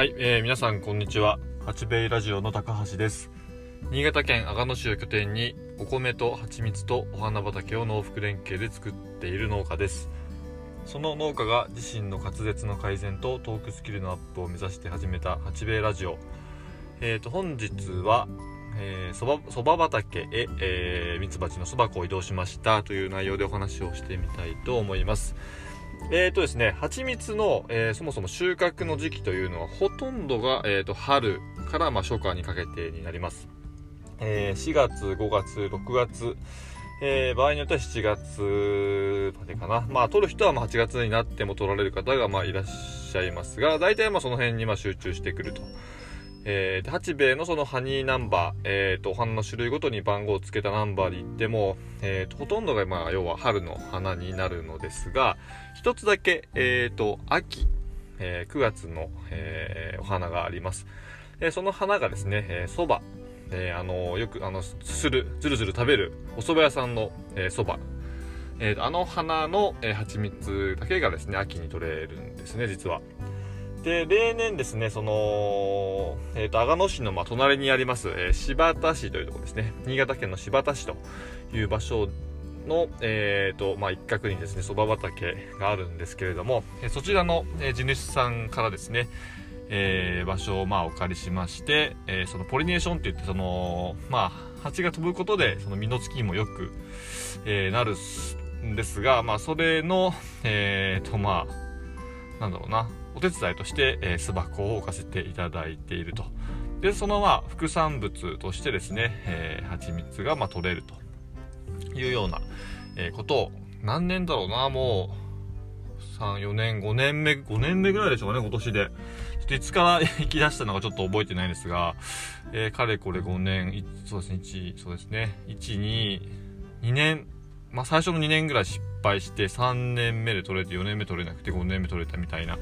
はい、えー皆さんこんにちは。八兵衛ラジオの高橋です。新潟県阿賀野市を拠点にお米と蜂蜜とお花畑を農福連携で作っている農家です。その農家が自身の滑舌の改善とトークスキルのアップを目指して始めた八兵衛ラジオ。えーと本日はそばそば畑へ、え、ミツバチのそば粉を移動しましたという内容でお話をしてみたいと思います。えーとですね、蜂蜜の、えーそもそも収穫の時期というのはほとんどが、えーと春から、まあ、初夏にかけてになります。えー4月、5月、6月、えー場合によっては7月までかな。まあ、取る人はま8月になっても取られる方がまあいらっしゃいますが、大体まあその辺にま集中してくると。えー八兵衛のそのハニーナンバー、えーと、お花の種類ごとに番号をつけたナンバーで言っても、えーと、ほとんどがまあ要は春の花になるのですが、一つだけ、えーと、秋、えー9月の、えーお花があります。えーその花がですね、えー、えーあのよく、あの、する、ずるずる食べる、お蕎麦屋さんの、えー。えーあの花の、えー蜂蜜だけがですね、秋に取れるんですね、実は。で、例年ですね、その、えっ、と、阿賀野市の、まあ、隣にあります、えー新発田市というところですね。新潟県の新発田市という場所の、えっ、と、まあ、一角にですね、蕎麦畑があるんですけれども、えーそちらの、えー地主さんからですね、えー場所を、まあ、お借りしまして、えーそのポリネーションって言って、その、まあ、蜂が飛ぶことで、その実のつきもよく、えーなるんですが、まあ、それの、えっ、と、まあ、なんだろうな、お手伝いとして、えー巣箱を置かせていただいていると。で、そのまあ、副産物としてですね、えー蜂蜜がまあ取れるというような、えことを、何年だろうな、もう、3、4年、5年目、5年目ぐらいでしょうかね、今年で。ちょっといつから行き出したのかちょっと覚えてないんですが、えーかれこれ5年、そうですね、1、そうですね、1、2、2年、まあ最初の2年ぐらい失敗して、3年目で取れて、4年目取れなくて、5年目取れたみたいな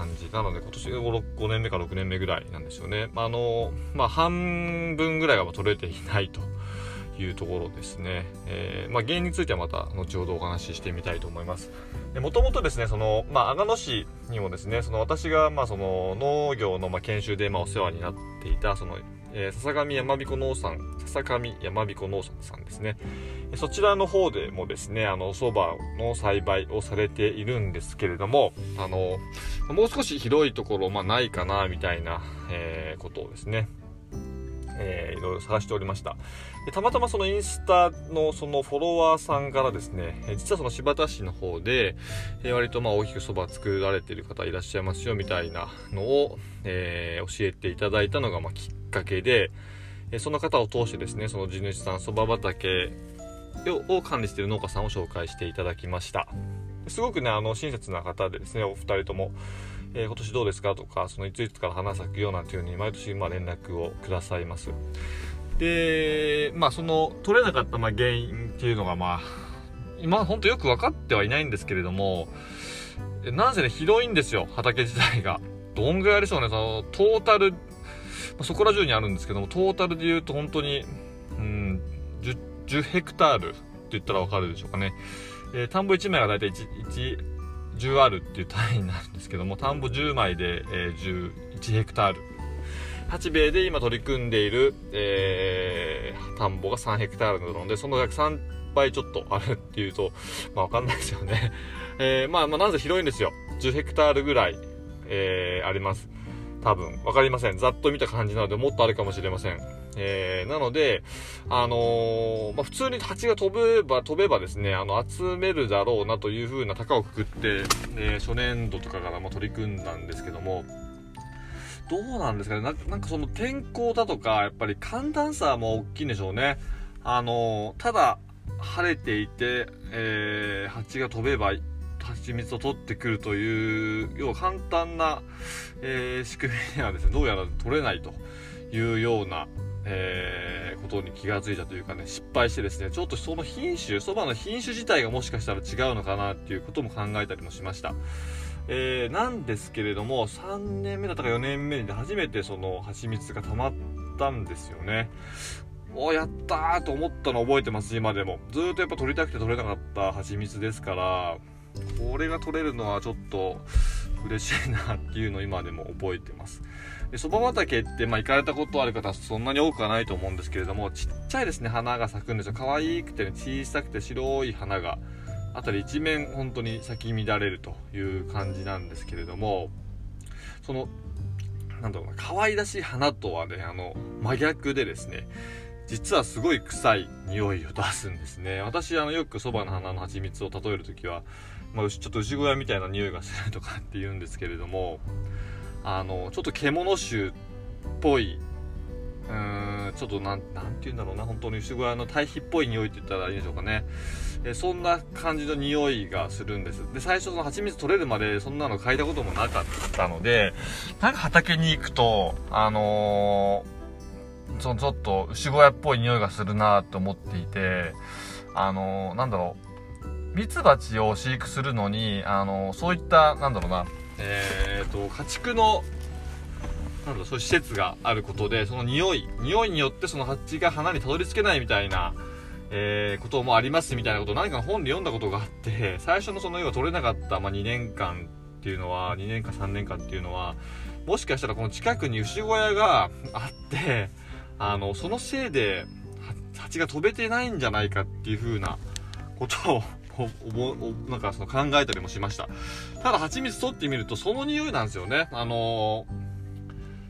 感じなので、今年 5, 5年目か6年目ぐらいなんですよね。まあ、の、まあ半分ぐらいがまあ取れていないと。いうところですね。えーまあ、原因についてはまた後ほどお話ししてみたいと思います。もともとですね、その、まあ、阿賀野市にもですね、その私が、まあ、その農業の、ま、研修で、まあ、お世話になっていた、その、えー笹上山彦農産、笹上山彦農産さんですね。そちらの方でもですね、あの、蕎麦の栽培をされているんですけれども、あの、もう少し広いところ、まあ、ないかな、みたいな、えーことをですね、えーいろいろ探しておりました。でたまたまそのインスタのそのフォロワーさんからですねえ実はその新発田市の方で、えー割とまあ大きくそば作られてる方いらっしゃいますよみたいなのを、えー教えていただいたのがまきっかけで、えその方を通してですねその地主さんそば畑を管理している農家さんを紹介していただきましたすごくねあの親切な方でですねお二人ともえー今年どうですかとか、そのいついつから花咲くよなんていうふうに毎年まあ連絡をくださいます。で、まあその取れなかったまあ原因っていうのがまあ、今本当よく分かってはいないんですけれども、なんせね広いんですよ、畑自体が。どんぐらいあるでしょうね、そのトータル、そこら中にあるんですけども、トータルで言うと本当に、10, ヘクタールって言ったら分かるでしょうかね。えー田んぼ1枚が大体 1, 1 10あるっていう単位になるんですけども田んぼ10枚で、えー11ヘクタール。八兵衛で今取り組んでいる、えー田んぼが3ヘクタールなのでその約3倍ちょっとあるっていうとまあわかんないですよね、えーまあまあなぜ広いんですよ。10ヘクタールぐらい、えーあります。多分。わかりません。ざっと見た感じなのでもっとあるかもしれません。えーなので、あのーまあ、普通に蜂が飛べば、飛べばですね、あの、集めるだろうなという風な高をくくって、えー初年度とかからも取り組んだんですけども、どうなんですかねななんかその天候だとか、やっぱり寒暖差も大きいんでしょうね。あのーただ、晴れていて、えー蜂が飛べば、蜂蜜を取ってくるという、要は簡単な、えー仕組みではですね、どうやら取れないというような、えーことに気がついたというかね、失敗してですね、ちょっとその品種、そばの品種自体がもしかしたら違うのかなっていうことも考えたりもしました。えーなんですけれども、3年目だったか4年目に初めてその蜂蜜が溜まったんですよね。おやったーと思ったの覚えてます、今でも。ずっとやっぱ取りたくて取れなかった蜂蜜ですから、これが取れるのはちょっと、嬉しいなっていうのを今でも覚えてますで蕎麦畑って、まあ、行かれたことある方はそんなに多くはないと思うんですけれどもちっちゃいですね花が咲くんですよ。可愛くて、ね、小さくて白い花があたり一面本当に咲き乱れるという感じなんですけれどもそのなんだろうな可愛らしい花とはねあの真逆でですね実はすごい臭い匂いを出すんですね。私あのよくそばの花の蜂蜜を例える時は、まあ、ちょっと牛小屋みたいな匂いがするとかって言うんですけれどもあのちょっと獣臭っぽい。うーんちょっとなんなんて言うんだろうな本当に牛小屋の堆肥っぽい匂いって言ったらいいでしょうかね。えそんな感じの匂いがするんです。で最初その蜂蜜取れるまでそんなの嗅いだこともなかったのでなんか畑に行くとあのー、そのちょっと牛小屋っぽい匂いがするなと思っていてあのー、なんだろうミツバチを飼育するのに、あのー、そういったなんだろうなえーと、家畜のなんだそういう施設があることでその匂い匂いによってその蜂が花にたどり着けないみたいな、えー、こともありますみたいなことを何か本で読んだことがあって最初のその要は取れなかった、まあ、2年間っていうのは2年か3年間っていうのはもしかしたらこの近くに牛小屋があってあのそのせいで蜂が飛べてないんじゃないかっていう風なことをなんかその考えたりもしました。ただ蜂蜜取ってみるとその匂いなんですよね。あの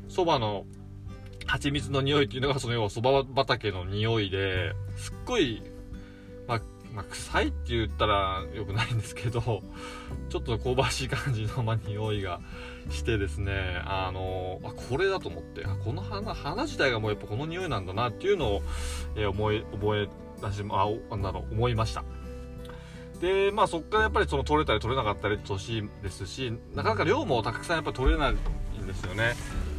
そ、ばの蜂蜜の匂いっていうのがその要はそば畑の匂いですっごい、まあ、まあ、臭いって言ったら良くないんですけど、ちょっと香ばしい感じの、まあ、匂いがしてですね、あのあ、これだと思って、あこの花、花自体がもうやっぱこの匂いなんだなっていうのを、えー、思い、覚え出し、あ、なんだろう、思いました。で、まあそこからやっぱりその取れたり取れなかったり年ですし、なかなか量もたくさんやっぱ取れないんですよね。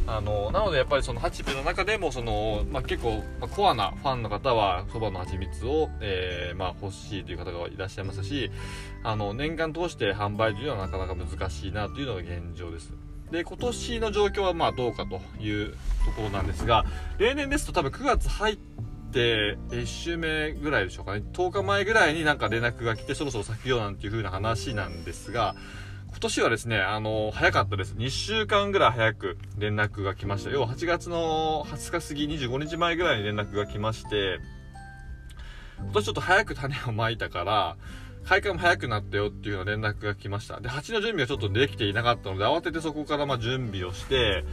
あの、なのでやっぱりその八部の中でもその、まあ結構、まあ、コアなファンの方はそばの蜂蜜を、えー、まあ欲しいという方がいらっしゃいますし、あの、年間通して販売というのはなかなか難しいなというのが現状です。で、今年の状況はまあどうかというところなんですが、例年ですと多分9月入ってて1週目ぐらいでしょうかね。10日前ぐらいになんか連絡が来てそろそろ咲くよなんていう風な話なんですが今年はですねあの早かったです。2週間ぐらい早く連絡が来ました。要は8月の20日過ぎ25日前ぐらいに連絡が来まして今年ちょっと早く種をまいたから開花も早くなったよっていうような連絡が来ました。で、蜂の準備がちょっとできていなかったので、慌ててそこからま準備をして、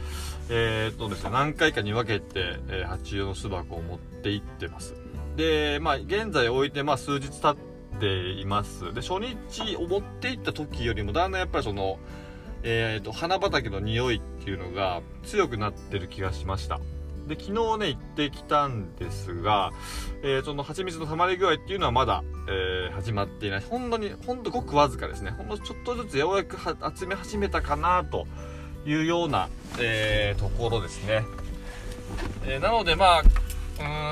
えー、っとですね、何回かに分けて、えー、蜂用の巣箱を持って行ってます。で、まあ、現在置いて、まあ、数日経っています。で、初日を持って行った時よりも、だんだんやっぱりその、えー、っと、花畑の匂いっていうのが強くなってる気がしました。で、昨日ね、行ってきたんですが、えー、その蜂蜜の溜まり具合っていうのはまだ、えー、始まっていない。ほんとに、ほんとごくわずかですね。ほんのちょっとずつようやく集め始めたかなというような、えー、ところですね。え、なのでまあ、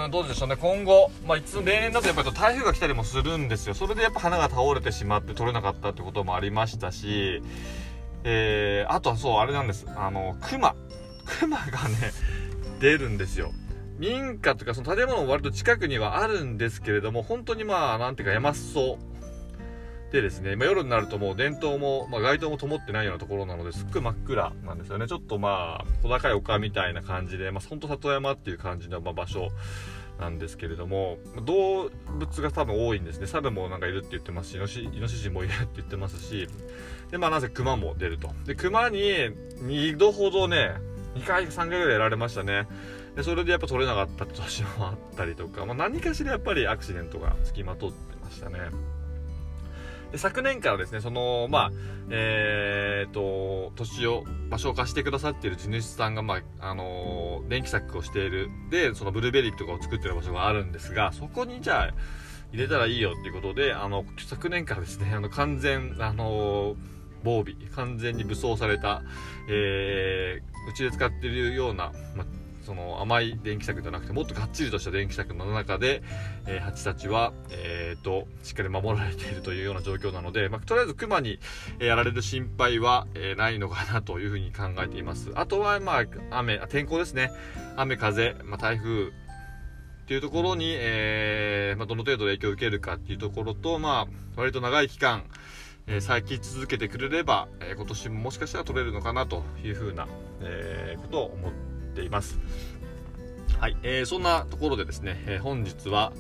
うん、どうでしょうね。今後、まあ、いつ例年だとやっぱり台風が来たりもするんですよ。それでやっぱ花が倒れてしまって取れなかったってこともありましたし、えー、あとはそう、あれなんです。あの、熊。熊がね、出るんですよ。民家とかその建物も割と近くにはあるんですけれども、本当にまあ、なんていうか山裾でですね、まあ、夜になるともう電灯も、まあ、街灯も灯ってないようなところなのですっごい真っ暗なんですよね。ちょっとまあ、小高い丘みたいな感じで、まあ、本当里山っていう感じの、ま、場所なんですけれども、動物が多分多いんですね。猿もなんかいるって言ってますし、イノシイノシシもいるって言ってますし、で、まあなぜ熊も出ると。で、熊に2度ほどね、2回、3回ぐらいやられましたね。で、それでやっぱ取れなかった年もあったりとか、まあ、何かしらやっぱりアクシデントがつきまとってましたね。で昨年からですね、その、まあ、えー、と、土地を、場所を貸してくださっている地主さんが、まあ、あの、電気柵をしている、で、そのブルーベリーとかを作ってる場所があるんですが、そこにじゃあ、入れたらいいよっていうことで、あの、昨年からですね、あの、完全、あの、防備、完全に武装された、えー、うちで使っているような、まその甘い電気柵じゃなくてもっとがっちりとした電気柵の中で、えー、蜂たちは、えーと、しっかり守られているというような状況なので、ま、とりあえずクマにやられる心配は、えー、ないのかなというふうに考えています。あとは、まあ、雨天候ですね。雨風、ま、台風っていうところに、えー、ま、どの程度影響を受けるかっていうところと、まあ、割と長い期間え咲き続けてくれれば、え今年ももしかしたら取れるのかなというふうな、えことを思っています。はい、えー、そんなところでですね、え本日は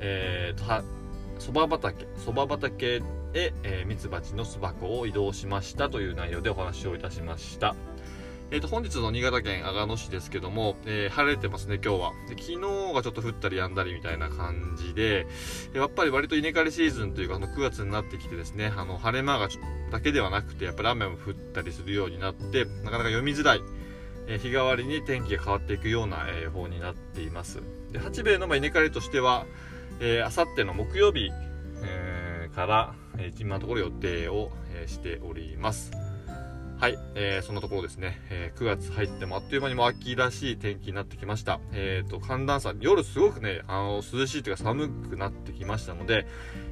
えー、そば畑そば畑へ、えミツバチの巣箱を移動しましたという内容でお話をいたしました。えーと、本日の新潟県阿賀野市ですけども、えー、晴れてますね、今日はで。昨日がちょっと降ったりやんだりみたいな感じで、やっぱり割と稲刈りシーズンというか、あの9月になってきてですね、あの晴れ間がだけではなくて、やっぱり雨も降ったりするようになって、なかなか読みづらい、えー、日替わりに天気が変わっていくような、えー、方になっています。で八兵衛のま稲刈りとしては、えあさっての木曜日、えー、から、えー、今のところ予定を、えー、しております。はい、えー、そんなところですね、えー、9月入ってもあっという間にも秋らしい天気になってきました。えっ、ー、と、寒暖差、夜すごくね、あの、涼しいというか寒くなってきましたので、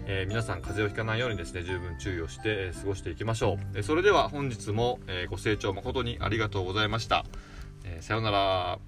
えー、皆さん風邪をひかないようにですね、十分注意をして、え、過ごしていきましょう。え、それでは本日も、え、ご清聴誠にありがとうございました。え、さようなら。